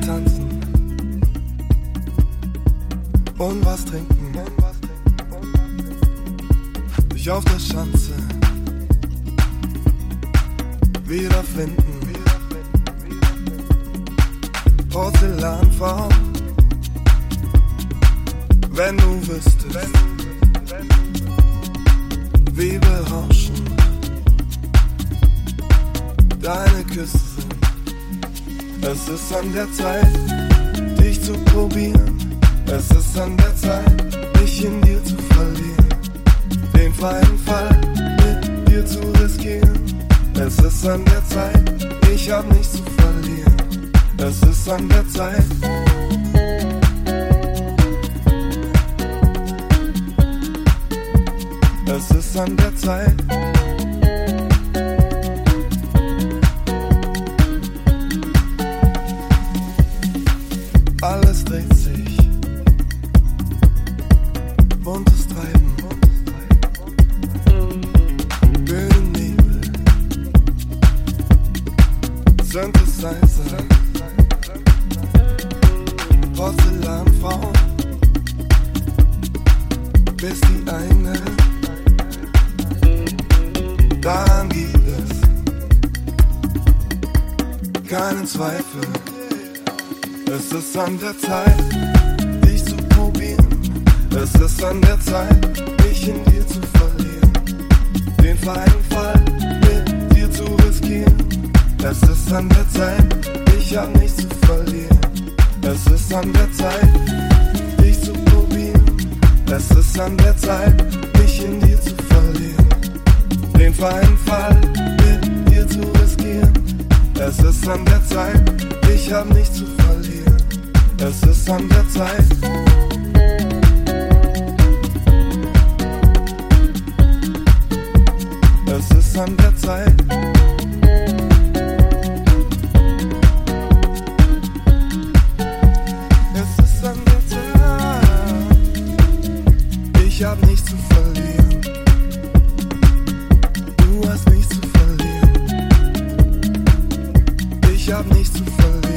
tanzen und was trinken. Dich auf der Schanze wiederfinden. Porzellanform, wenn du wüsstest, wie berauschend deine Küsse sind. Es ist an der Zeit, dich zu probieren. Es ist an der Zeit, mich in dir zu verlieren. Den freien Fall mit dir zu riskieren. Es ist an der Zeit, ich hab nichts zu verlieren. Es ist an der Zeit. Es ist an der Zeit. Synthesizer. Porzellanfrau. Bis die eine. Daran gibt es keinen Zweifel. Es ist an der Zeit, dich zu probieren. Es ist an der Zeit, mich in dir zu verlieren. Den freien Fall Es ist an der Zeit, ich hab nichts zu verlieren. Es ist an der Zeit, dich zu probieren. Es ist an der Zeit, mich in dir zu verlieren. Den freien Fall mit dir zu riskieren. Es ist an der Zeit, ich hab nichts zu verlieren. Es ist an der Zeit. Es ist an der Zeit. Ich hab nichts zu verlieren.